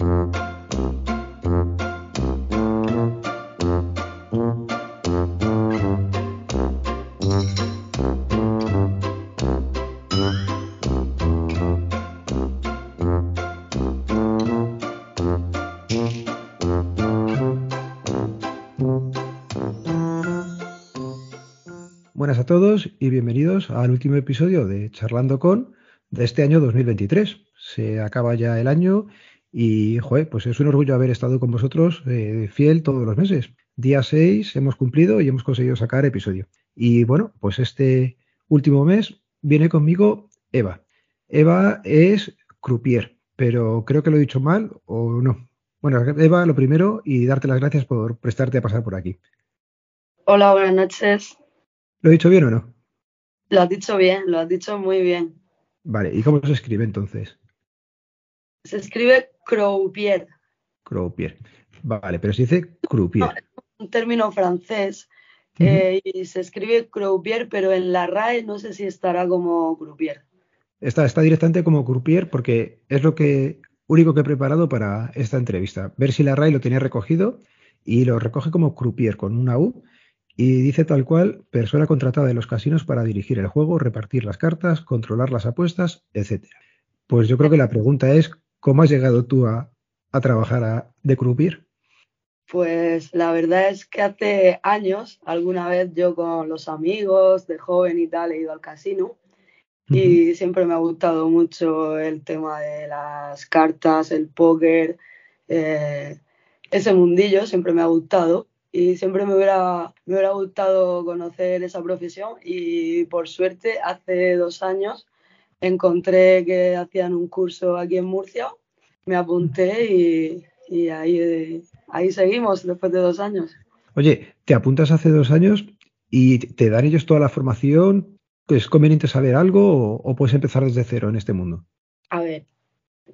Buenas a todos y bienvenidos al último episodio de Charlando con de este año 2023. Se acaba ya el año y, joder, pues es un orgullo haber estado con vosotros eh, fiel todos los meses. Día 6 hemos cumplido y hemos conseguido sacar episodio. Y bueno, pues este último mes viene conmigo Eva. Eva es croupier, pero creo que lo he dicho mal o no. Bueno, Eva, lo primero y darte las gracias por prestarte a pasar por aquí. Hola, buenas noches. ¿Lo he dicho bien o no? Lo has dicho bien, lo has dicho muy bien. Vale, ¿y cómo se escribe entonces? Se escribe croupier. Croupier. Vale, pero se dice croupier. No, es un término francés eh, y se escribe croupier, pero en la RAE no sé si estará como croupier. Está, está directamente como croupier porque es lo que único que he preparado para esta entrevista. Ver si la RAE lo tenía recogido y lo recoge como croupier con una U y dice tal cual, persona contratada de los casinos para dirigir el juego, repartir las cartas, controlar las apuestas, etc. Pues yo creo que la pregunta es, ¿cómo has llegado tú a, a trabajar a, de croupier? Pues la verdad es que hace años, alguna vez yo con los amigos de joven y tal, he ido al casino y siempre me ha gustado mucho el tema de las cartas, el póker, eh, ese mundillo siempre me ha gustado y siempre me hubiera, me hubiera gustado conocer esa profesión y por suerte hace dos años encontré que hacían un curso aquí en Murcia, me apunté y, y ahí, ahí seguimos después de dos años. Oye, te apuntas hace dos años y te dan ellos toda la formación. ¿Es conveniente saber algo o, o puedes empezar desde cero en este mundo? A ver,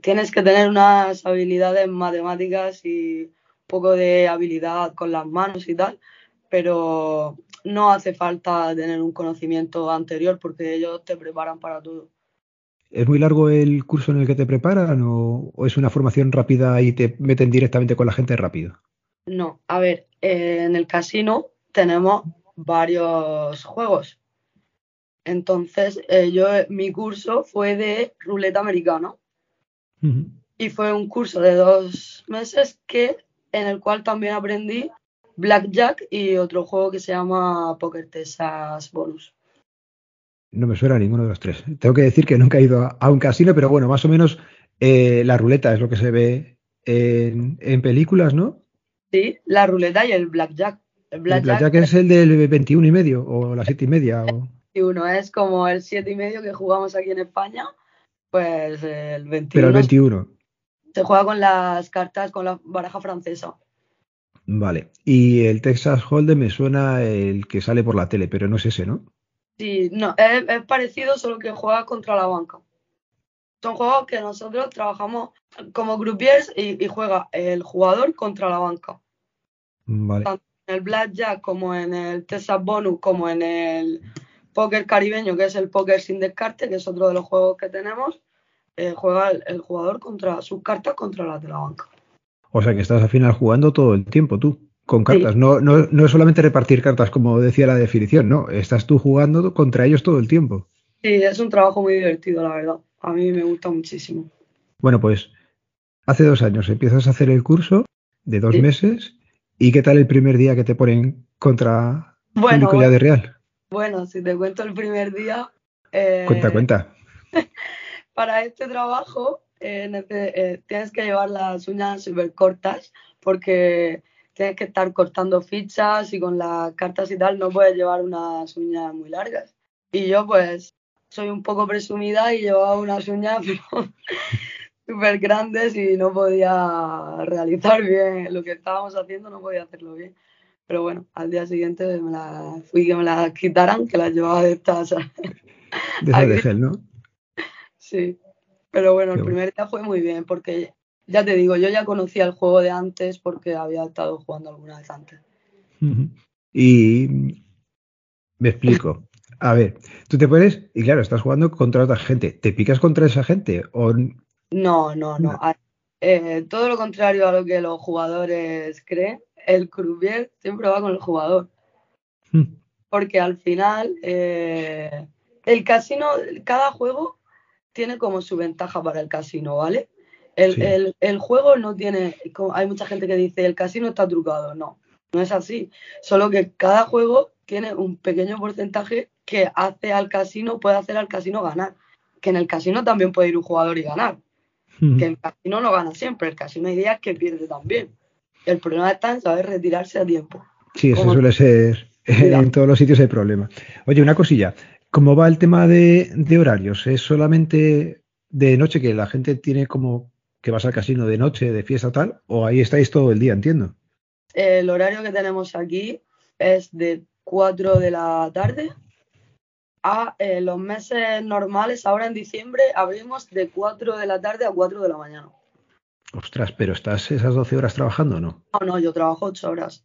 tienes que tener unas habilidades matemáticas y poco de habilidad con las manos y tal, pero no hace falta tener un conocimiento anterior porque ellos te preparan para todo. ¿Es muy largo el curso en el que te preparan o, o es una formación rápida y te meten directamente con la gente rápido? No, a ver, eh, en el casino tenemos varios juegos. Entonces, eh, yo, mi curso fue de ruleta americana. Uh -huh. Y fue un curso de dos meses que en el cual también aprendí Blackjack y otro juego que se llama Poker Texas Bonus. No me suena ninguno de los tres. Tengo que decir que nunca he ido a, a un casino, pero bueno, más o menos eh, la ruleta es lo que se ve en, en, películas, ¿no? Sí, la ruleta y el Blackjack. El Blackjack, el blackjack es el del 21 y medio o las 7 y media. O... 21 es como el 7 y medio que jugamos aquí en España, pues el 21. Pero el 21. Se juega con las cartas, con la baraja francesa. Vale. Y el Texas Hold'em me suena el que sale por la tele, pero no es ese, ¿no? Sí, no, es, es parecido, solo que juega contra la banca. Son juegos que nosotros trabajamos como groupiers y, y juega el jugador contra la banca. Vale. Tanto en el Blackjack como en el Texas Bonus, como en el póker caribeño, que es el póker sin descarte, que es otro de los juegos que tenemos eh, juega el, el, jugador contra sus cartas contra las de la banca. O sea que estás al final jugando todo el tiempo tú, con cartas. Sí. No, no, no es solamente repartir cartas como decía la definición, no. Estás tú jugando contra ellos todo el tiempo. Sí, es un trabajo muy divertido, la verdad. A mí me gusta muchísimo. Bueno, pues hace dos años empiezas a hacer el curso de dos sí. meses. ¿Y qué tal el primer día que te ponen contra bueno, público ya de real? Bueno, si te cuento el primer día. Eh... Cuenta, cuenta. para este trabajo eh, eh, tienes que llevar las uñas súper cortas porque tienes que estar cortando fichas y con las cartas y tal no puedes llevar unas uñas muy largas. Y yo pues soy un poco presumida y llevaba unas uñas súper grandes y no podía realizar bien lo que estábamos haciendo, no podía hacerlo bien. Pero bueno, al día siguiente me la, fui que me las quitaran, que las llevaba de estas. De, gel, ¿no? Sí, pero bueno, Qué el primer día fue muy bien porque ya te digo, yo ya conocía el juego de antes porque había estado jugando alguna vez antes. Y me explico. A ver, tú te pones y claro, estás jugando contra otra gente. ¿Te picas contra esa gente o no, no, no. eh, todo lo contrario a lo que los jugadores creen, el croupier siempre va con el jugador. Hmm. Porque al final, eh, el casino, cada juego tiene como su ventaja para el casino, ¿vale? El, el, juego no tiene, hay mucha gente que dice el casino está trucado, no, no es así, solo que cada juego tiene un pequeño porcentaje que hace al casino, puede hacer al casino ganar, que en el casino también puede ir un jugador y ganar, que el casino no gana siempre, el casino hay días que pierde también. El problema está en saber retirarse a tiempo. Sí, eso suele ser, en todos los sitios hay problema. Oye, una cosilla, ¿cómo va el tema de, de horarios? ¿Es solamente de noche que la gente tiene como que vas al casino de noche, de fiesta tal, o ahí estáis todo el día, entiendo. El horario que tenemos aquí es de 4 de la tarde a eh, los meses normales. Ahora en diciembre abrimos de 4 de la tarde a 4 de la mañana. Ostras, pero ¿estás esas 12 horas trabajando o no? No, no, yo trabajo 8 horas.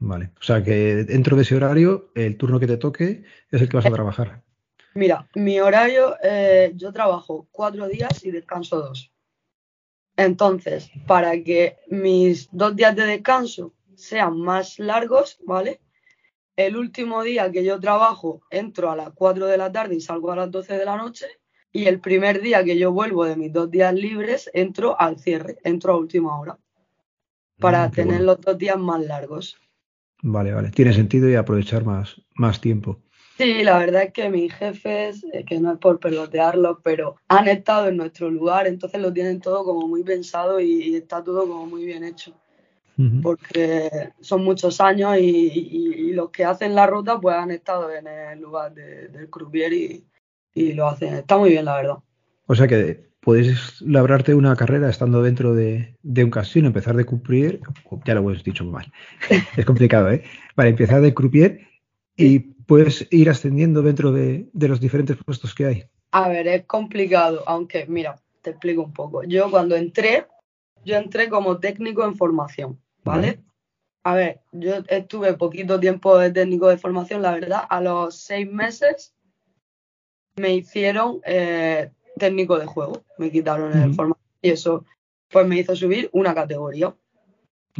Vale, o sea que dentro de ese horario, el turno que te toque es el que vas a trabajar. Mira, mi horario, eh, yo trabajo 4 días y descanso 2. Entonces, para que mis dos días de descanso sean más largos, ¿vale? El último día que yo trabajo entro a las 4 de la tarde y salgo a las 12 de la noche. Y el primer día que yo vuelvo de mis dos días libres, entro al cierre, entro a última hora. Para mm, tener los dos días más largos. Vale, vale. Tiene sentido y aprovechar más, más tiempo. Sí, la verdad es que mis jefes, eh, que no es por pelotearlos, pero han estado en nuestro lugar, entonces lo tienen todo como muy pensado y, está todo como muy bien hecho. Porque son muchos años y, los que hacen la ruta pues han estado en el lugar del croupier y, lo hacen. Está muy bien, la verdad. O sea que puedes labrarte una carrera estando dentro de, un casino, empezar de croupier, ya lo hemos dicho mal, es complicado, ¿eh? Para empezar de croupier y puedes ir ascendiendo dentro de, los diferentes puestos que hay? A ver, es complicado, aunque mira, te explico un poco. Yo cuando entré, yo entré como técnico en formación, ¿vale? A ver, yo estuve poquito tiempo de técnico de formación, la verdad, a los seis meses me hicieron eh, técnico de juego, me quitaron el formación y eso pues me hizo subir una categoría.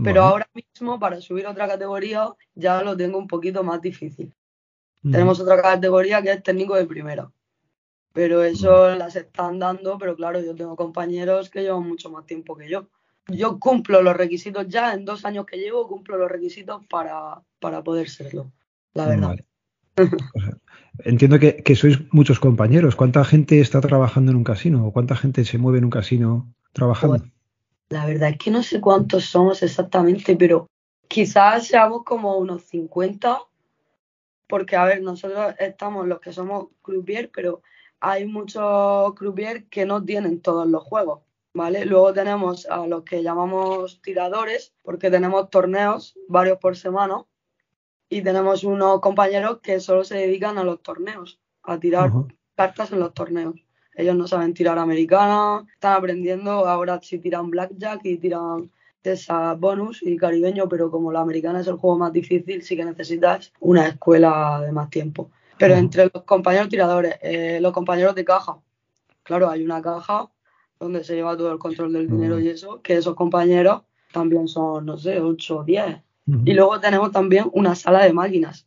Pero ahora mismo para subir otra categoría ya lo tengo un poquito más difícil. Tenemos otra categoría que es técnico de primera. Pero eso las están dando, pero claro, yo tengo compañeros que llevan mucho más tiempo que yo. Yo cumplo los requisitos ya, en dos años que llevo, cumplo los requisitos para, para poder serlo, la verdad. entiendo que, sois muchos compañeros. ¿Cuánta gente está trabajando en un casino? ¿O cuánta gente se mueve en un casino trabajando? Pues, la verdad es que no sé cuántos somos exactamente, pero quizás seamos como unos 50 porque, a ver, nosotros estamos los que somos croupier, pero hay muchos croupier que no tienen todos los juegos, ¿vale? Luego tenemos a los que llamamos tiradores, porque tenemos torneos, varios por semana, y tenemos unos compañeros que solo se dedican a los torneos, a tirar cartas en los torneos. Ellos no saben tirar americana, están aprendiendo, ahora si tiran blackjack y tiran esa bonus y caribeño, pero como la americana es el juego más difícil, sí que necesitas una escuela de más tiempo. Pero entre los compañeros tiradores, eh, los compañeros de caja, claro, hay una caja donde se lleva todo el control del dinero y eso, que esos compañeros también son, no sé, 8 o 10. Y luego tenemos también una sala de máquinas,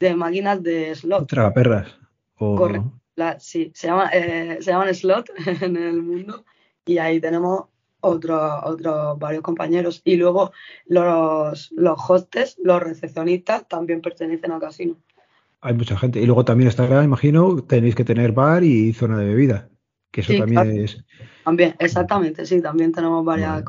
de máquinas de slot. Tragaperras. O... Correcto. sí, se, llama, eh, se llaman slot en el mundo y ahí tenemos otros otros varios compañeros. Y luego los, los hostes, los recepcionistas, también pertenecen al casino. Hay mucha gente. Y luego también estará, imagino, tenéis que tener bar y zona de bebida. Que eso también es. También, exactamente, sí, también tenemos varias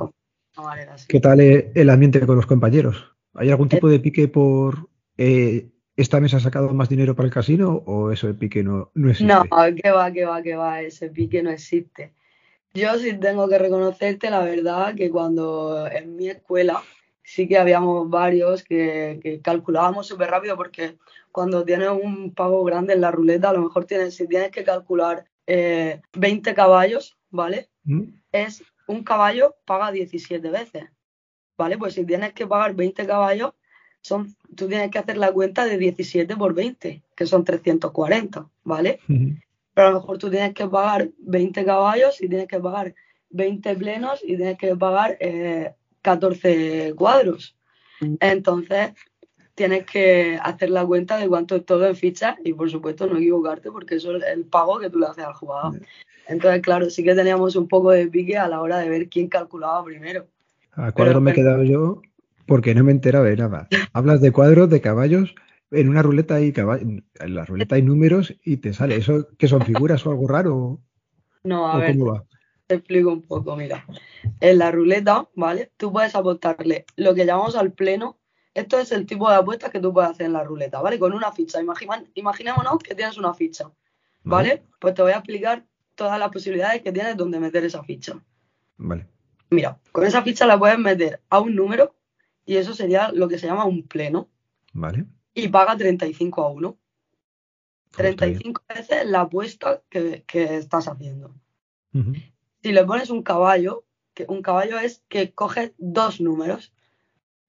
¿Qué tal el ambiente con los compañeros? ¿Hay algún tipo de pique por eh, esta mesa ha sacado más dinero para el casino o eso de pique no, no existe? No, que va, que va, que va, ese pique no existe. Yo sí tengo que reconocerte la verdad que cuando en mi escuela sí que habíamos varios que, calculábamos súper rápido porque cuando tienes un pago grande en la ruleta, a lo mejor tienes, si tienes que calcular 20 eh, caballos, ¿vale? ¿Mm? Es un caballo paga 17 veces, ¿vale? Pues si tienes que pagar 20 caballos, son, tú tienes que hacer la cuenta de 17 por 20, que son 340, ¿vale? Pero a lo mejor tú tienes que pagar 20 caballos y tienes que pagar 20 plenos y tienes que pagar 14 cuadros. Entonces, tienes que hacer la cuenta de cuánto es todo en fichas y, por supuesto, no equivocarte porque eso es el pago que tú le haces al jugador. Entonces, claro, sí que teníamos un poco de pique a la hora de ver quién calculaba primero. A cuadro me he quedado yo porque no me he enterado de nada. Hablas de cuadros, de caballos, en una ruleta hay en la ruleta hay números y te sale. ¿Eso que son figuras o algo raro? No, a ver, te explico un poco, mira. En la ruleta, ¿vale? Tú puedes apostarle lo que llamamos al pleno. Esto es el tipo de apuestas que tú puedes hacer en la ruleta, ¿vale? Con una ficha. imaginémonos que tienes una ficha, ¿vale? Pues te voy a explicar todas las posibilidades que tienes donde meter esa ficha. Vale. Mira, con esa ficha la puedes meter a un número y eso sería lo que se llama un pleno. Vale. Y paga 35 a 1. 35 veces la apuesta que, estás haciendo. Si le pones un caballo, que un caballo es que coge dos números.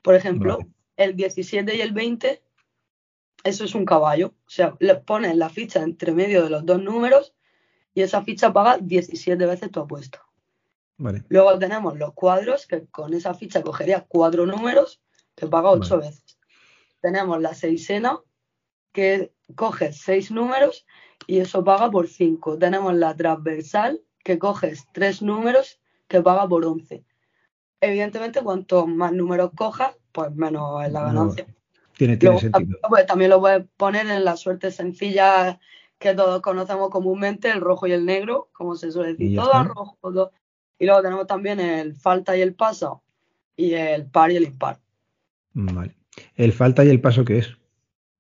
Por ejemplo, el 17 y el 20, eso es un caballo. O sea, le pones la ficha entre medio de los dos números y esa ficha paga 17 veces tu apuesta. Luego tenemos los cuadros, que con esa ficha cogería cuatro números, que paga ocho veces. Tenemos la seisena, que coge seis números y eso paga por cinco. Tenemos la transversal, que coges tres números, que paga por once. Evidentemente, cuanto más números cojas, pues menos es la ganancia. tiene, tiene sentido. Pues, también lo puedes poner en la suerte sencilla que todos conocemos comúnmente, el rojo y el negro, como se suele decir, todo rojo. Todo. Y luego tenemos también el falta y el paso, y el par y el impar. Vale. ¿El falta y el paso qué es?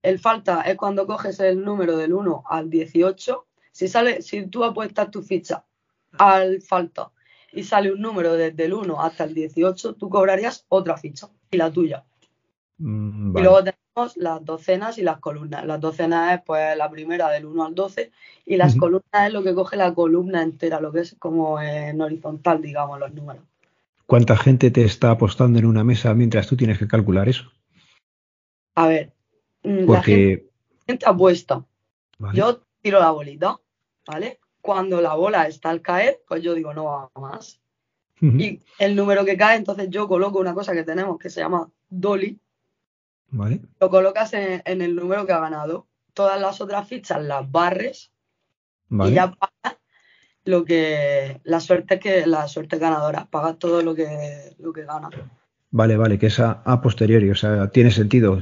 El falta es cuando coges el número del 1 al 18. Si, sale, si tú apuestas tu ficha al falta y sale un número desde el 1 hasta el 18, tú cobrarías otra ficha y la tuya. Mm, y luego tenemos las docenas y las columnas. Las docenas es pues la primera del 1 al 12 y las columnas es lo que coge la columna entera, lo que es como en horizontal, digamos, los números. ¿Cuánta gente te está apostando en una mesa mientras tú tienes que calcular eso? A ver, mm, Porque... la gente, apuesta. Yo tiro la bolita, ¿vale? Cuando la bola está al caer, pues yo digo no va más. Y el número que cae, entonces yo coloco una cosa que tenemos que se llama dolly, lo colocas en, el número que ha ganado. Todas las otras fichas las barres y ya pagas lo que la suerte que la suerte ganadora, pagas todo lo que lo que gana. Vale, vale, que es a, posteriori, o sea, tiene sentido.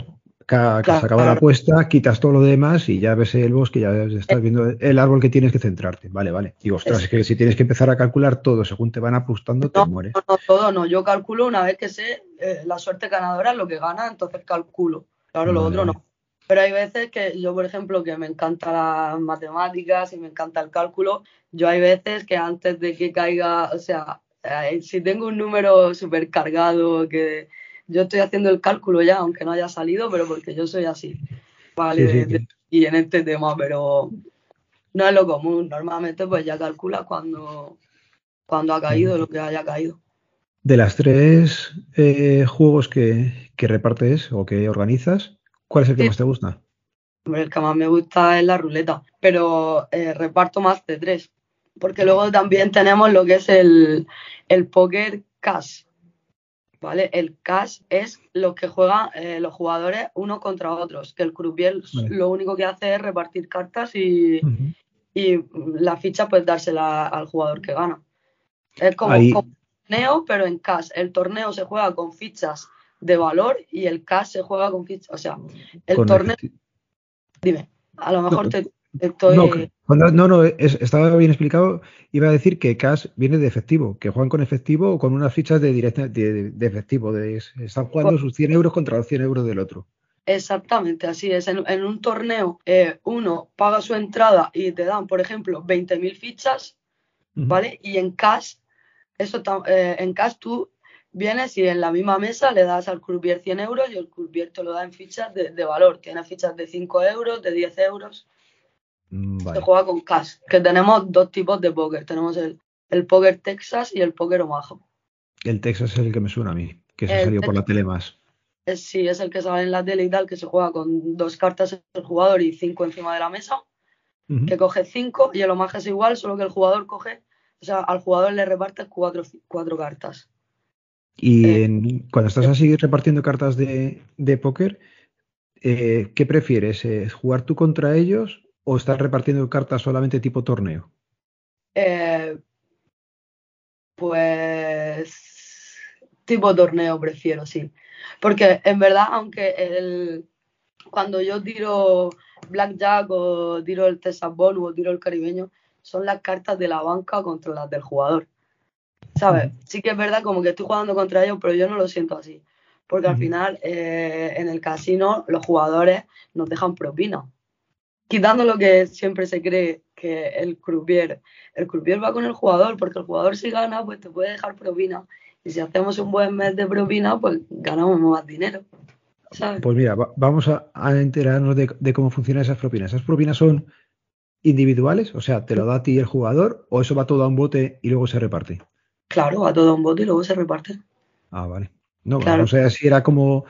Que, se acaba la apuesta, quitas todo lo demás y ya ves el bosque, ya estás viendo el árbol que tienes que centrarte. Vale, vale. Y ostras, es, que si tienes que empezar a calcular todo según te van apostando, te mueres. No, no, todo no. Yo calculo una vez que sé eh, la suerte ganadora lo que gana, entonces calculo. Claro, lo otro no. Pero hay veces que yo, por ejemplo, que me encanta las matemáticas y me encanta el cálculo, yo hay veces que antes de que caiga, o sea, eh, si tengo un número súper cargado, que yo estoy haciendo el cálculo ya, aunque no haya salido, pero porque yo soy así. Vale, y en este tema, pero no es lo común. Normalmente, pues ya calcula cuando, cuando ha caído lo que haya caído. De las tres eh, juegos que, repartes o que organizas, ¿cuál es el que más te gusta? El que más me gusta es la ruleta, pero eh, reparto más de tres, porque luego también tenemos lo que es el, el póker cash, ¿vale? El cash es lo que juegan eh, los jugadores unos contra otros, que el croupier lo único que hace es repartir cartas y, y la ficha pues dársela al jugador que gana. Es como torneo, pero en cash. El torneo se juega con fichas de valor y el cash se juega con fichas. O sea, el torneo. Dime, a lo mejor te, estoy. No, no, estaba bien explicado. Iba a decir que cash viene de efectivo, que juegan con efectivo o con unas fichas de, directa, de, efectivo. De, están jugando sus 100 euros contra los 100 euros del otro. Exactamente, así es. En, un torneo, eh, uno paga su entrada y te dan, por ejemplo, 20.000 fichas, ¿vale? Y en cash eso eh, en cash tú vienes y en la misma mesa le das al croupier 100 euros y el croupier te lo da en fichas de, valor. Tiene fichas de 5 euros, de 10 euros. Mm, Se juega con cash. Que tenemos dos tipos de póker. Tenemos el, el póker Texas y el póker Omaha. El Texas es el que me suena a mí, que se salió por la tele más. sí, es el que sale en la tele y tal, que se juega con dos cartas el jugador y cinco encima de la mesa. Que coge cinco y el Omaha es igual, solo que el jugador coge O sea, al jugador le repartes cuatro, cuatro cartas. Y eh, cuando estás así repartiendo cartas de, de póker, eh, ¿qué prefieres? ¿Jugar tú contra ellos o estás repartiendo cartas solamente tipo torneo? Eh, pues tipo torneo prefiero, sí. Porque en verdad, aunque el, cuando yo tiro Blackjack o tiro el Texas o tiro el caribeño, son las cartas de la banca contra las del jugador. ¿Sabes? Sí que es verdad como que estoy jugando contra ellos, pero yo no lo siento así. Porque al final eh, en el casino los jugadores nos dejan propina. Quitando lo que siempre se cree que el croupier, el croupier va con el jugador, porque el jugador si gana, pues te puede dejar propina. Y si hacemos un buen mes de propina, pues ganamos más dinero. Pues mira, vamos a, enterarnos de, cómo funcionan esas propinas. ¿Esas propinas son individuales? O sea, ¿te lo da a ti el jugador o eso va todo a un bote y luego se reparte? Claro, va todo a un bote y luego se reparte. Ah, vale. No, claro. o sea, si era como.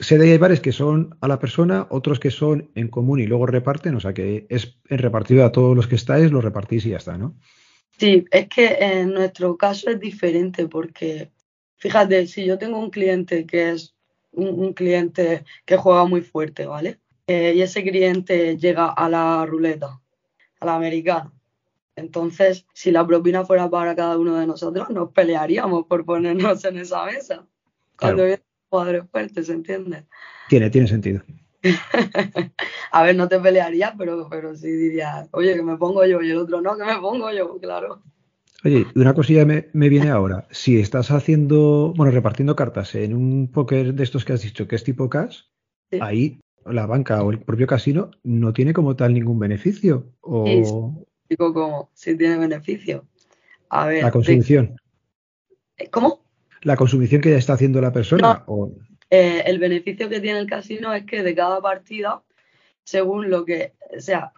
Sé de hay bares que son a la persona, otros que son en común y luego reparten, o sea que es en repartido a todos los que estáis, lo repartís y ya está, ¿no? Sí, es que en nuestro caso es diferente porque, fíjate, si yo tengo un cliente que es un, cliente que juega muy fuerte, ¿vale? Eh, y ese cliente llega a la ruleta, a la americana. Entonces, si la propina fuera para cada uno de nosotros, nos pelearíamos por ponernos en esa mesa. Cuando jugadores fuertes, ¿se entiende? Tiene, tiene sentido. a ver, no te pelearías, pero, pero sí dirías, oye, que me pongo yo, y el otro no, que me pongo yo, claro. Oye, una cosilla me, viene ahora. Si estás haciendo, bueno, repartiendo cartas en un póker de estos que has dicho que es tipo cash, ahí la banca o el propio casino no tiene como tal ningún beneficio. O... Sí, como si tiene beneficio. A ver. La consumición. ¿Cómo? La consumición que ya está haciendo la persona. o... Eh, el beneficio que tiene el casino es que de cada partida, según lo que, o sea,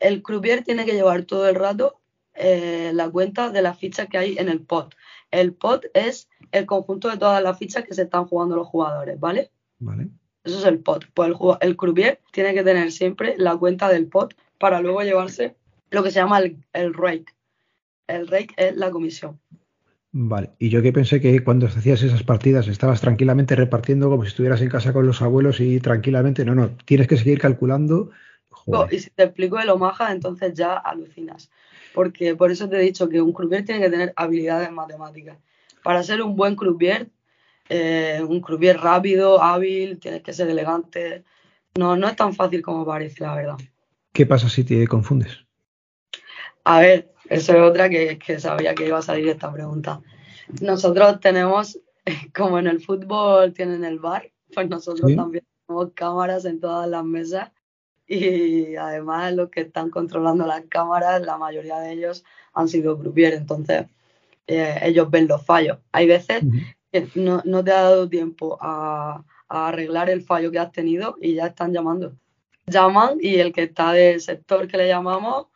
el croupier tiene que llevar todo el rato eh, la cuenta de las fichas que hay en el pot. El pot es el conjunto de todas las fichas que se están jugando los jugadores, ¿vale? Vale. Eso es el pot. Pues el, el croupier tiene que tener siempre la cuenta del pot para luego llevarse lo que se llama el, el rake. El rake es la comisión. Vale, y yo que pensé que cuando hacías esas partidas estabas tranquilamente repartiendo como si estuvieras en casa con los abuelos y tranquilamente, no, no, tienes que seguir calculando. Y si te explico el Omaha, entonces ya alucinas porque por eso te he dicho que un croupier tiene que tener habilidades matemáticas. Para ser un buen croupier, eh, un croupier rápido, hábil, tienes que ser elegante. No, no es tan fácil como parece, la verdad. ¿Qué pasa si te confundes? A ver, eso es otra que, sabía que iba a salir esta pregunta. Nosotros tenemos, como en el fútbol tienen el bar, pues nosotros también tenemos cámaras en todas las mesas y además los que están controlando las cámaras, la mayoría de ellos han sido croupier, entonces eh, ellos ven los fallos. Hay veces que no, te ha dado tiempo a, arreglar el fallo que has tenido y ya están llamando. Llaman y el que está del sector que le llamamos,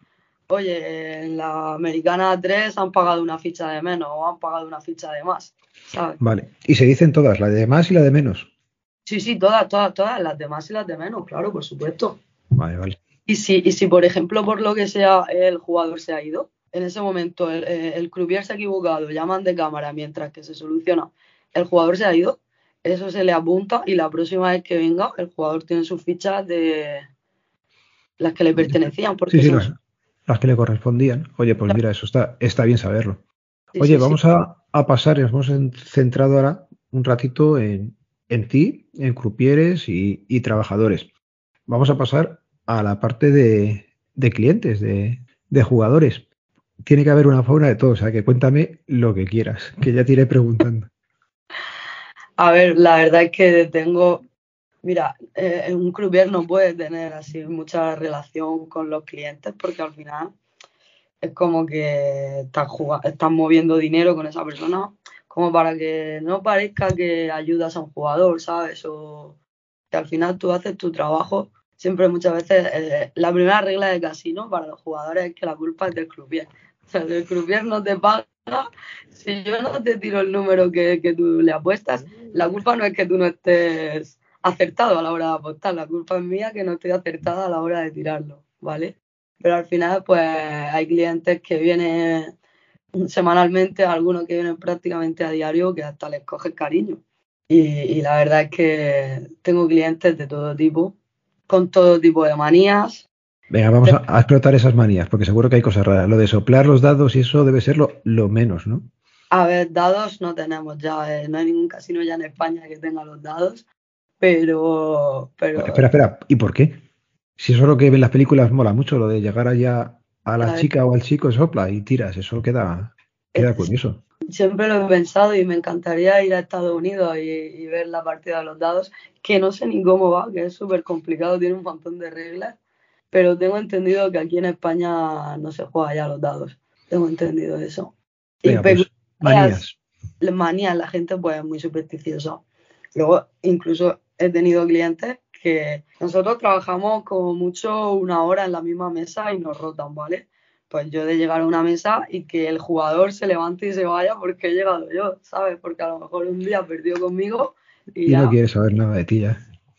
oye, en la americana 3 han pagado una ficha de menos o han pagado una ficha de más. Vale, y se dicen todas, la de más y la de menos. Sí, sí, todas, todas, todas, las de más y las de menos, claro, por supuesto. Vale, vale. Y si, y si, por ejemplo, por lo que sea, el jugador se ha ido, en ese momento el, eh, el croupier se ha equivocado, llaman de cámara mientras que se soluciona, el jugador se ha ido, eso se le apunta y la próxima vez que venga, el jugador tiene sus fichas de las que le pertenecían. Porque sí, las, que le correspondían. Oye, pues mira, eso está, está bien saberlo. Oye, vamos a, a, pasar, nos hemos centrado ahora un ratito en, en ti, en crupieres y, y trabajadores vamos a pasar a la parte de, clientes, de, jugadores. Tiene que haber una fauna de todo, o sea que cuéntame lo que quieras, que ya te iré preguntando. A ver, la verdad es que tengo, mira, eh, un croupier no puede tener así mucha relación con los clientes porque al final es como que estás, estás moviendo dinero con esa persona como para que no parezca que ayudas a un jugador, ¿sabes? O que al final tú haces tu trabajo siempre muchas veces eh, la primera regla de casino para los jugadores es que la culpa es del croupier. O sea, el croupier no te paga, si yo no te tiro el número que, que, tú le apuestas, la culpa no es que tú no estés acertado a la hora de apostar, la culpa es mía que no estoy acertada a la hora de tirarlo, ¿vale? Pero al final, pues hay clientes que vienen semanalmente algunos que vienen prácticamente a diario que hasta les coge cariño. Y, la verdad es que tengo clientes de todo tipo, con todo tipo de manías. Venga, vamos a, explotar esas manías, porque seguro que hay cosas raras. Lo de soplar los dados y eso debe ser lo, menos, ¿no? A ver, dados no tenemos ya, eh, no hay ningún casino ya en España que tenga los dados, pero... pero... Espera, espera, ¿y por qué? Si eso es lo que ven las películas mola mucho, lo de llegar allá a la chica o al chico sopla y tiras, eso queda, queda curioso. Siempre lo he pensado y me encantaría ir a Estados Unidos y, ver la partida de los dados, que no sé ni cómo va, que es súper complicado, tiene un montón de reglas, pero tengo entendido que aquí en España no se juega ya los dados. Tengo entendido eso. y pues, manías. Manías, la gente pues es muy supersticiosa. Luego, incluso he tenido clientes que nosotros trabajamos como mucho una hora en la misma mesa y nos rotan, ¿vale? Pues yo de llegar a una mesa y que el jugador se levante y se vaya porque he llegado yo, ¿sabes? Porque a lo mejor un día perdió conmigo y, no quiere saber nada de ti ya.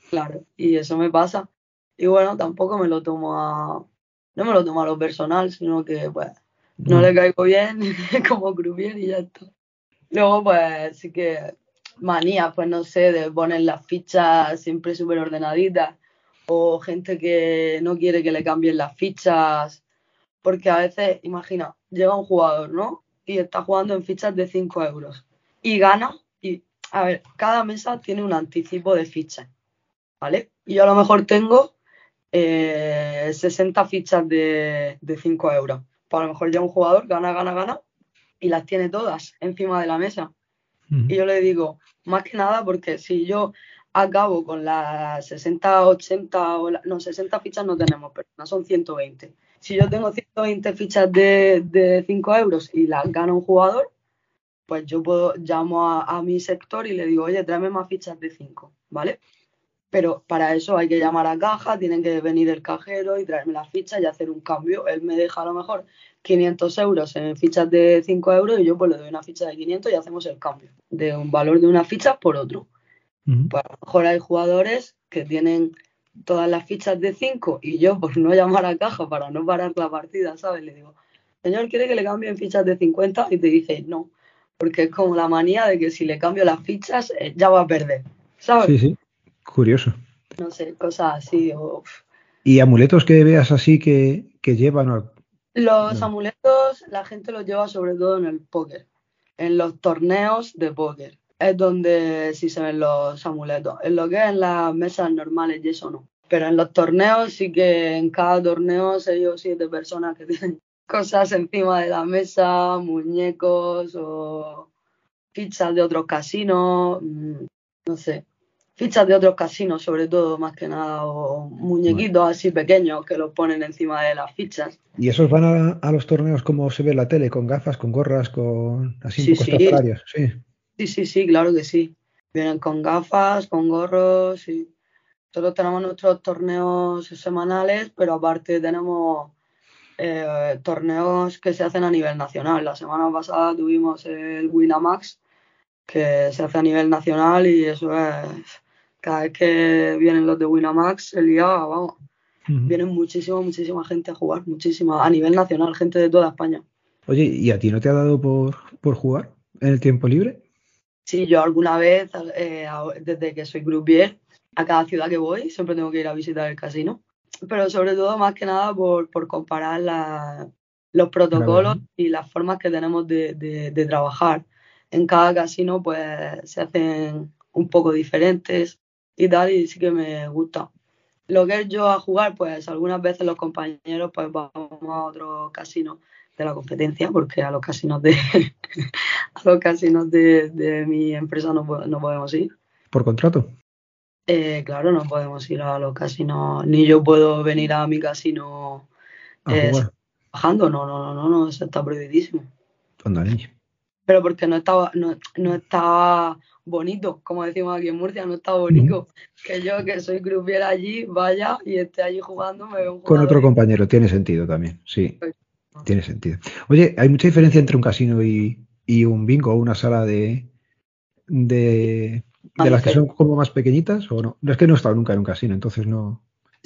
Claro, y eso me pasa. Y bueno, tampoco me lo tomo a. No me lo tomo a lo personal, sino que pues no, le caigo bien como croupier y ya está. Luego, pues sí que manía, pues no sé, de poner las fichas siempre súper ordenaditas o gente que no quiere que le cambien las fichas, porque a veces, imagina, llega un jugador, ¿no? Y está jugando en fichas de 5 euros y gana y, a ver, cada mesa tiene un anticipo de fichas, ¿vale? Y yo a lo mejor tengo 60 eh, fichas de, de 5 euros. Pues a lo mejor ya un jugador gana, gana, gana y las tiene todas encima de la mesa. Y yo le digo, más que nada porque si yo acabo con las 60, 80, o no, 60 fichas no tenemos, pero no son 120. Si yo tengo 120 fichas de, de 5 euros y las gana un jugador, pues yo puedo llamo a, a, mi sector y le digo, oye, tráeme más fichas de 5, ¿vale? Pero para eso hay que llamar a caja, tienen que venir el cajero y traerme las fichas y hacer un cambio. Él me deja a lo mejor 500 euros en fichas de 5 euros y yo pues le doy una ficha de 500 y hacemos el cambio de un valor de una ficha por otro. Pues a lo mejor hay jugadores que tienen todas las fichas de 5 y yo por no llamar a caja para no parar la partida, ¿sabes? Le digo, señor, ¿quiere que le cambie en fichas de 50? Y te dice, no, porque es como la manía de que si le cambio las fichas eh, ya va a perder, ¿sabes? Sí, sí, curioso. No sé, cosas así. ¿Y amuletos que veas así que, que llevan los amuletos la gente los lleva sobre todo en el póker, en los torneos de póker. Es donde sí se ven los amuletos. En lo que es en las mesas normales y eso no. Pero en los torneos sí que en cada torneo seis o siete personas que tienen cosas encima de la mesa, muñecos o fichas de otros casinos, mm, no sé fichas de otros casinos, sobre todo, más que nada, o muñequitos así pequeños que los ponen encima de las fichas. ¿Y esos van a, los torneos como se ve en la tele, con gafas, con gorras, con así sí, un poco sí. Sí. sí, sí, sí, claro que sí. Vienen con gafas, con gorros, y Nosotros tenemos nuestros torneos semanales, pero aparte tenemos eh, torneos que se hacen a nivel nacional. La semana pasada tuvimos el Winamax, que se hace a nivel nacional y eso es cada vez que vienen los de Winamax, el día, vamos, vienen muchísima, muchísima gente a jugar, muchísima, a nivel nacional, gente de toda España. Oye, ¿y a ti no te ha dado por, por jugar en el tiempo libre? Sí, yo alguna vez, eh, desde que soy groupier, a cada ciudad que voy, siempre tengo que ir a visitar el casino. Pero sobre todo, más que nada, por, por comparar la, los protocolos y las formas que tenemos de, de, de, trabajar. En cada casino, pues, se hacen un poco diferentes y tal, y sí que me gusta. Lo que es yo a jugar, pues algunas veces los compañeros pues vamos a otros casinos de la competencia, porque a los casinos de a los casinos de, mi empresa no, no, podemos ir. ¿Por contrato? Eh, claro, no podemos ir a los casinos, ni yo puedo venir a mi casino eh, bajando, no, no, no, no, no, eso está prohibidísimo. Pero porque no estaba, no, no estaba bonito, como decimos aquí en Murcia, no está bonito. Que yo, que soy croupier allí, vaya y esté allí jugando, me veo Con otro compañero, tiene sentido también, sí. Pues, tiene sentido. Oye, ¿hay mucha diferencia entre un casino y, un bingo o una sala de, de, de las que son como más pequeñitas o no? Es que no he estado nunca en un casino, entonces no.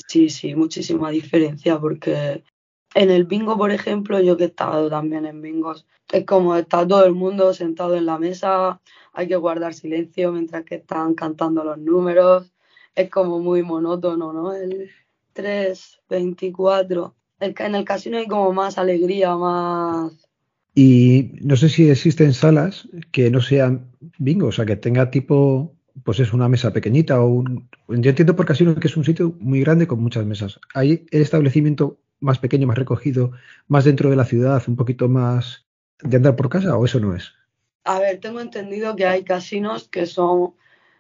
Sí, sí, muchísima diferencia porque En el bingo, por ejemplo, yo que he estado también en bingos, es como está todo el mundo sentado en la mesa, hay que guardar silencio mientras que están cantando los números, es como muy monótono, ¿no? El 3, 24. El, en el casino hay como más alegría, más... Y no sé si existen salas que no sean bingo, o sea, que tenga tipo, pues es una mesa pequeñita o un... Yo entiendo por casino que es un sitio muy grande con muchas mesas. ¿Hay el establecimiento más pequeño, más recogido, más dentro de la ciudad, un poquito más de andar por casa o eso no es? A ver, tengo entendido que hay casinos que son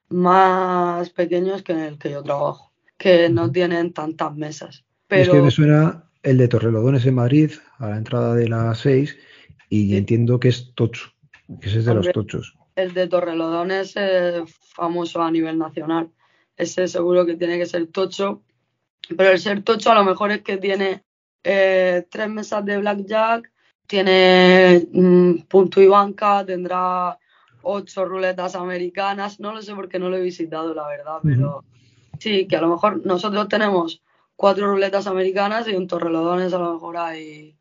más pequeños que en el que yo trabajo, que no tienen tantas mesas. Pero... Es que me suena el de Torrelodones en Madrid, a la entrada de las 6, y entiendo que es tocho, que ese es de los tochos. El de Torrelodones es famoso a nivel nacional. Ese seguro que tiene que ser tocho, pero el ser tocho a lo mejor es que tiene eh, tres mesas de blackjack, tiene mm, punto y banca, tendrá ocho ruletas americanas, no lo sé porque no lo he visitado, la verdad, pero sí, que a lo mejor nosotros tenemos cuatro ruletas americanas y en Torrelodones a lo mejor hay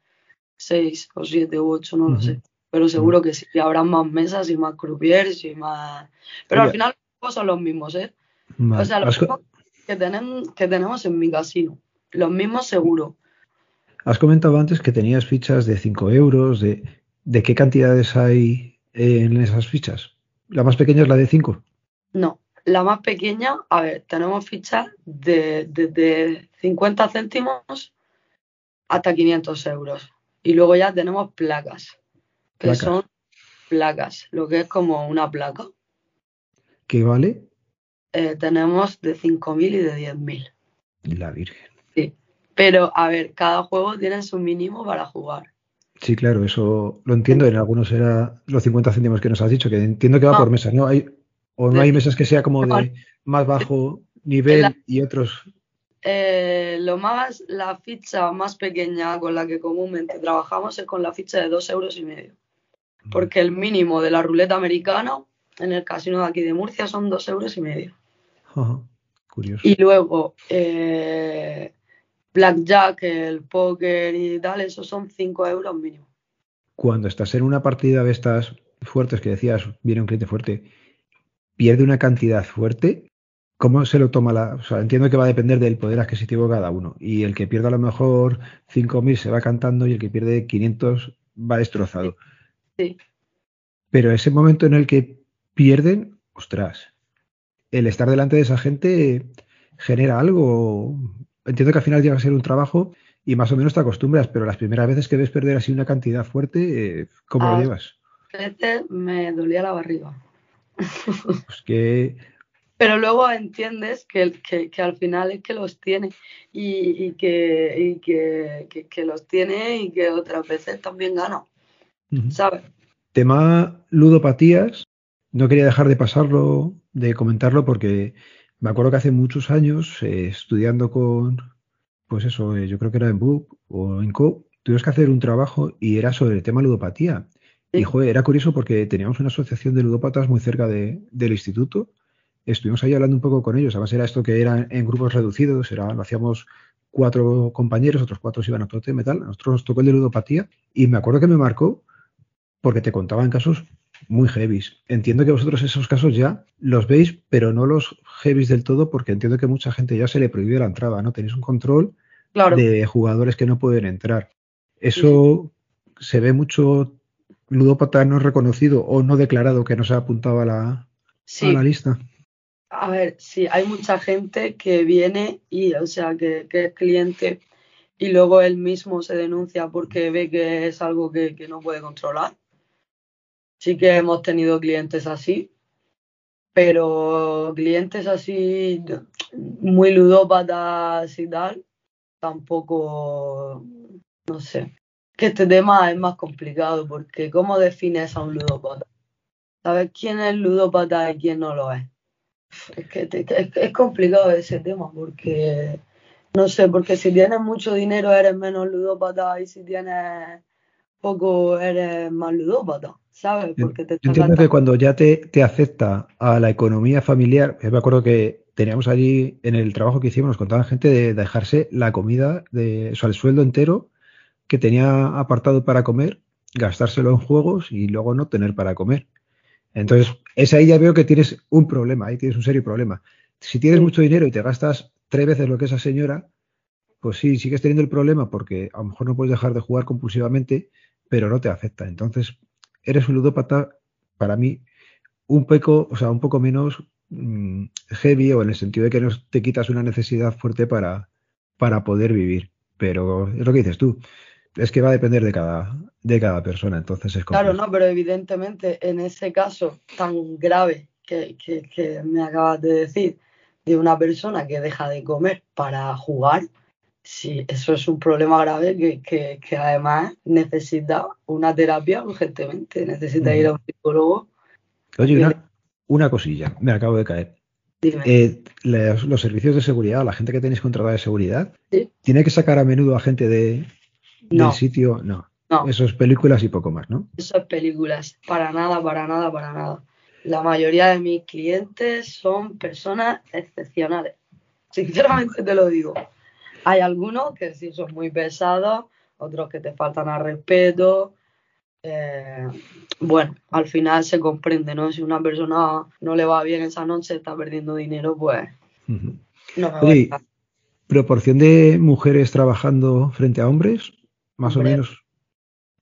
seis o siete u ocho, no lo sé. Pero seguro que sí, que habrá más mesas y más croupiers y más... Pero al final son los mismos, ¿eh? O sea, los mismos que tenemos, que tenemos en mi casino. Los mismos seguro. Has comentado antes que tenías fichas de 5 euros. De, ¿De qué cantidades hay en esas fichas? ¿La más pequeña es la de 5? No, la más pequeña, a ver, tenemos fichas de, de 50 céntimos hasta 500 euros. Y luego ya tenemos placas, que son placas, lo que es como una placa. ¿Qué vale? Eh, tenemos de 5.000 y de 10.000. La Virgen. Pero, a ver, cada juego tiene su mínimo para jugar. Sí, claro, eso lo entiendo. En algunos era los 50 céntimos que nos has dicho, que entiendo que va por mesa, ¿no? Hay, o no hay mesas que sea como de más bajo nivel y otros. Eh, lo más, la ficha más pequeña con la que comúnmente trabajamos es con la ficha de dos euros y medio. Porque el mínimo de la ruleta americana en el casino de aquí de Murcia son dos euros y medio. curioso. Y luego, eh, blackjack, el póker y tal, esos son 5 euros mínimo. Cuando estás en una partida de estas fuertes que decías, viene un cliente fuerte, pierde una cantidad fuerte, ¿cómo se lo toma la...? O sea, entiendo que va a depender del poder adquisitivo de cada uno. Y el que pierde a lo mejor 5.000 se va cantando y el que pierde 500 va destrozado. Sí. Pero ese momento en el que pierden, ostras, el estar delante de esa gente genera algo entiendo que al final llega a ser un trabajo y más o menos te acostumbras, pero las primeras veces que ves perder así una cantidad fuerte, eh, ¿cómo lo llevas? veces me dolía la barriga. Pues que... Pero luego entiendes que, que, al final es que los tiene y, que, y que, los tiene y que otras veces también gana. ¿Sabes? Tema ludopatías, no quería dejar de pasarlo, de comentarlo, porque me acuerdo que hace muchos años, eh, estudiando con, pues eso, eh, yo creo que era en BUP o en CO, tuvimos que hacer un trabajo y era sobre el tema ludopatía. Y joder, era curioso porque teníamos una asociación de ludópatas muy cerca de, del instituto. Estuvimos ahí hablando un poco con ellos. Además, era esto que era en grupos reducidos, era, lo hacíamos cuatro compañeros, otros cuatro iban a otro tema y tal. A nosotros nos tocó el de ludopatía y me acuerdo que me marcó porque te contaban casos muy heavies. Entiendo que vosotros esos casos ya los veis, pero no los heavies del todo, porque entiendo que mucha gente ya se le prohíbe la entrada, ¿no? Tenéis un control de jugadores que no pueden entrar. Eso se ve mucho ludópata no reconocido o no declarado que no se ha apuntado a la, a la lista. A ver, sí, hay mucha gente que viene y, o sea, que, es cliente y luego él mismo se denuncia porque ve que es algo que no puede controlar Sí que hemos tenido clientes así, pero clientes así muy ludópatas y tal, tampoco, no sé. Que este tema es más complicado porque ¿cómo defines a un ludópata? ¿Sabes quién es ludópata y quién no lo es? Es que es, es complicado ese tema porque, no sé, porque si tienes mucho dinero eres menos ludópata y si tienes poco eres más ludópata. ¿Sabes? Porque te entiendo que cuando ya te, te, acepta a la economía familiar, me acuerdo que teníamos allí en el trabajo que hicimos, nos contaban gente de dejarse la comida, de, o sea, el sueldo entero que tenía apartado para comer, gastárselo en juegos y luego no tener para comer. Entonces, es ahí ya veo que tienes un problema, ahí tienes un serio problema. Si tienes mucho dinero y te gastas tres veces lo que esa señora, pues sí, sigues teniendo el problema porque a lo mejor no puedes dejar de jugar compulsivamente, pero no te afecta. Entonces, eres un ludópata, para mí, un poco, o sea, un poco menos mm, heavy o en el sentido de que no te quitas una necesidad fuerte para, para poder vivir. Pero es lo que dices tú. Es que va a depender de cada, de cada persona, entonces es Claro, no, pero evidentemente en ese caso tan grave que, que me acabas de decir, de una persona que deja de comer para jugar, sí, eso es un problema grave que, que, además necesita una terapia urgentemente, necesita ir a un psicólogo. Oye, una, cosilla, me acabo de caer. Eh, los, servicios de seguridad, la gente que tenéis contratada de seguridad, ¿tiene que sacar a menudo a gente de, del sitio? No. no. Eso es películas y poco más, ¿no? Eso es películas, para nada, para nada, para nada. La mayoría de mis clientes son personas excepcionales. Sinceramente te lo digo. Hay algunos que sí son muy pesados, otros que te faltan al respeto. Eh, bueno, al final se comprende, ¿no? Si una persona no le va bien esa noche, está perdiendo dinero, pues no ¿Proporción de mujeres trabajando frente a hombres? Más o menos.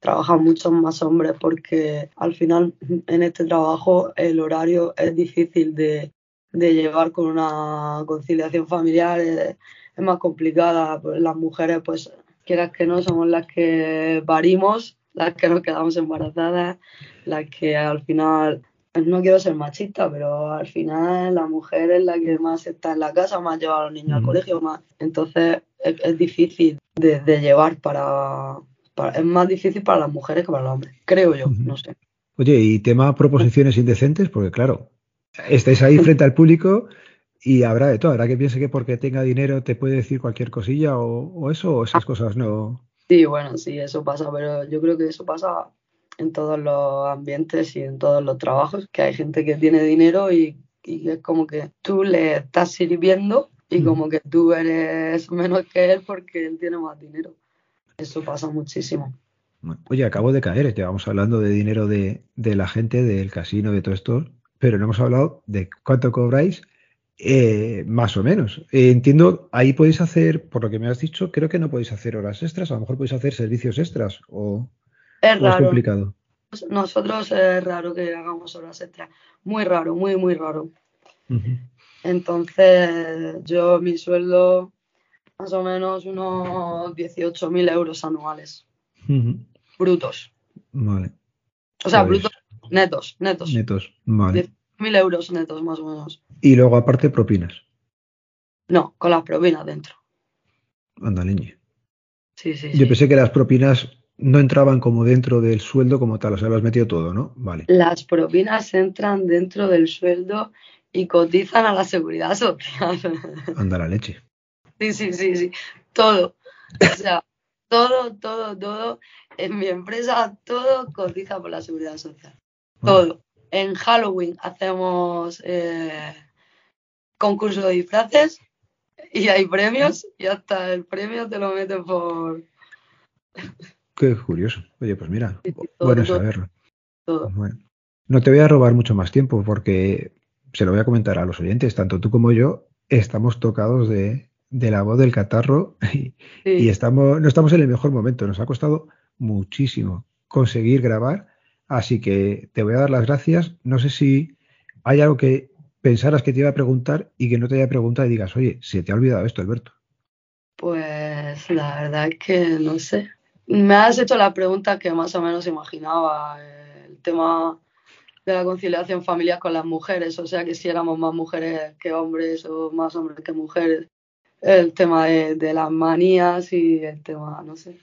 Trabajan muchos más hombres porque al final en este trabajo el horario es difícil de, de llevar con una conciliación familiar. Eh, es más complicada. Pues las mujeres, pues, quieras que no, somos las que parimos, las que nos quedamos embarazadas, las que al final, no quiero ser machista, pero al final la mujer es la que más está en la casa, más lleva a los niños al colegio, más. Entonces es, difícil de, llevar para, Es más difícil para las mujeres que para los hombres, creo yo, no sé. Oye, y tema proposiciones indecentes, porque claro, estáis ahí frente al público y habrá de todo, habrá que piense que porque tenga dinero te puede decir cualquier cosilla o, eso, o esas cosas no. Sí, bueno, sí, eso pasa, pero yo creo que eso pasa en todos los ambientes y en todos los trabajos, que hay gente que tiene dinero y, es como que tú le estás sirviendo y como que tú eres menos que él porque él tiene más dinero. Eso pasa muchísimo. Oye, acabo de caer, vamos hablando de dinero de, de la gente, del casino, de todo esto, pero no hemos hablado de cuánto cobráis eh, más o menos. Eh, entiendo, ahí podéis hacer, por lo que me has dicho, creo que no podéis hacer horas extras, a lo mejor podéis hacer servicios extras o es, raro. complicado. Nosotros es raro que hagamos horas extras, muy raro, muy, muy raro. Entonces, yo mi sueldo más o menos unos 18.000 euros anuales, brutos. Vale. O sea, pues brutos, netos, netos. Netos, vale. Mil euros netos más o menos. Y luego aparte propinas. No, con las propinas dentro. Anda, leñe. Sí, sí, Yo pensé que las propinas no entraban como dentro del sueldo como tal, o sea, lo has metido todo, ¿no? Vale. Las propinas entran dentro del sueldo y cotizan a la seguridad social. Anda la leche. Sí, sí, sí, sí. Todo. O sea, todo, todo, todo. En mi empresa todo cotiza por la seguridad social. Todo en Halloween hacemos eh, concurso de disfraces y hay premios y hasta el premio te lo meten por... Qué curioso. Oye, pues mira, bueno saberlo. no te voy a robar mucho más tiempo porque se lo voy a comentar a los oyentes, tanto tú como yo estamos tocados de, la voz del catarro y, y, estamos, no estamos en el mejor momento. Nos ha costado muchísimo conseguir grabar Así que te voy a dar las gracias. No sé si hay algo que pensaras que te iba a preguntar y que no te haya preguntado y digas, oye, se te ha olvidado esto, Alberto. Pues la verdad es que no sé. Me has hecho la pregunta que más o menos imaginaba, el tema de la conciliación familiar con las mujeres, o sea que si éramos más mujeres que hombres o más hombres que mujeres, el tema de, de las manías y el tema, no sé.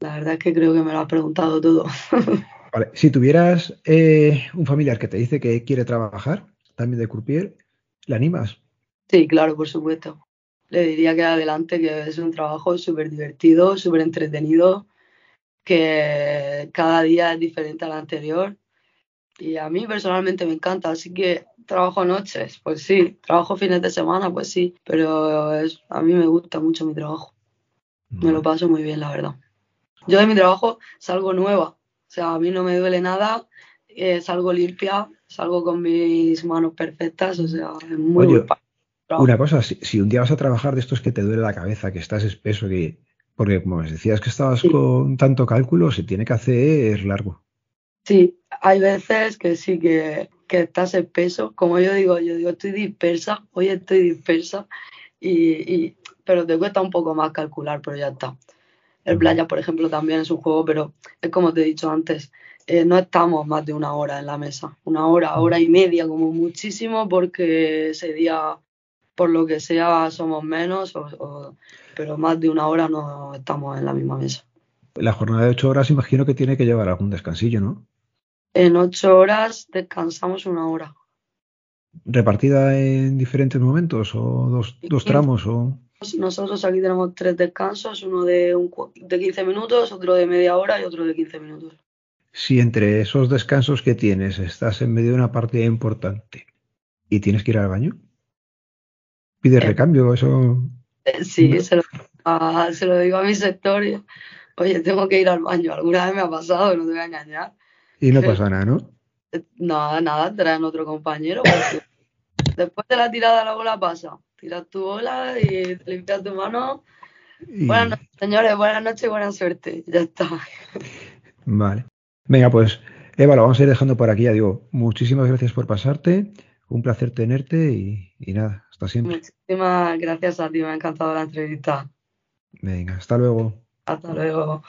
La verdad es que creo que me lo has preguntado todo. Vale, si tuvieras eh, un familiar que te dice que quiere trabajar también de croupier, ¿le animas? Sí, claro, por supuesto. Le diría que adelante, que es un trabajo súper divertido, súper entretenido, que cada día es diferente al anterior. Y a mí personalmente me encanta, así que trabajo noches, pues sí, trabajo fines de semana, pues sí, pero a mí me gusta mucho mi trabajo. Me lo paso muy bien, la verdad. Yo de mi trabajo salgo nueva, o sea, a mí no me duele nada, eh, salgo limpia, salgo con mis manos perfectas, o sea, es muy Oye, Una cosa, si, un día vas a trabajar de estos que te duele la cabeza, que estás espeso, que porque como me decías que estabas con tanto cálculo, se tiene que hacer largo. Sí, hay veces que sí que, que estás espeso, como yo digo, yo digo, estoy dispersa, hoy estoy dispersa, y, pero te cuesta un poco más calcular, pero ya está. El playa, por ejemplo, también es un juego, pero es como te he dicho antes, eh, no estamos más de una hora en la mesa, una hora, hora y media como muchísimo, porque ese día, por lo que sea, somos menos, pero más de una hora no estamos en la misma mesa. La jornada de ocho horas imagino que tiene que llevar algún descansillo, ¿no? En ocho horas descansamos una hora. ¿Repartida en diferentes momentos o dos, dos tramos? o Nosotros aquí tenemos tres descansos, uno de, un, de 15 minutos, otro de media hora y otro de 15 minutos si entre esos descansos que tienes estás en medio de una partida importante y tienes que ir al baño, pide eh, recambio, eso. Eh, sí, se, lo, se, lo, digo a mi sector. Oye, tengo que ir al baño. Alguna vez me ha pasado, no te voy a engañar. Y no pasa nada, ¿no? Nada, nada, traen otro compañero. después de la tirada la bola pasa. Tiras tu bola y te limpias tu mano. Buenas noches, señores, buenas noches y buena suerte. Ya está. Vale. Venga, pues Eva, lo vamos a ir dejando por aquí. Ya digo, muchísimas gracias por pasarte. Un placer tenerte y, y nada, hasta siempre. Muchísimas gracias a ti, me ha encantado la entrevista. Venga, hasta luego. Hasta luego.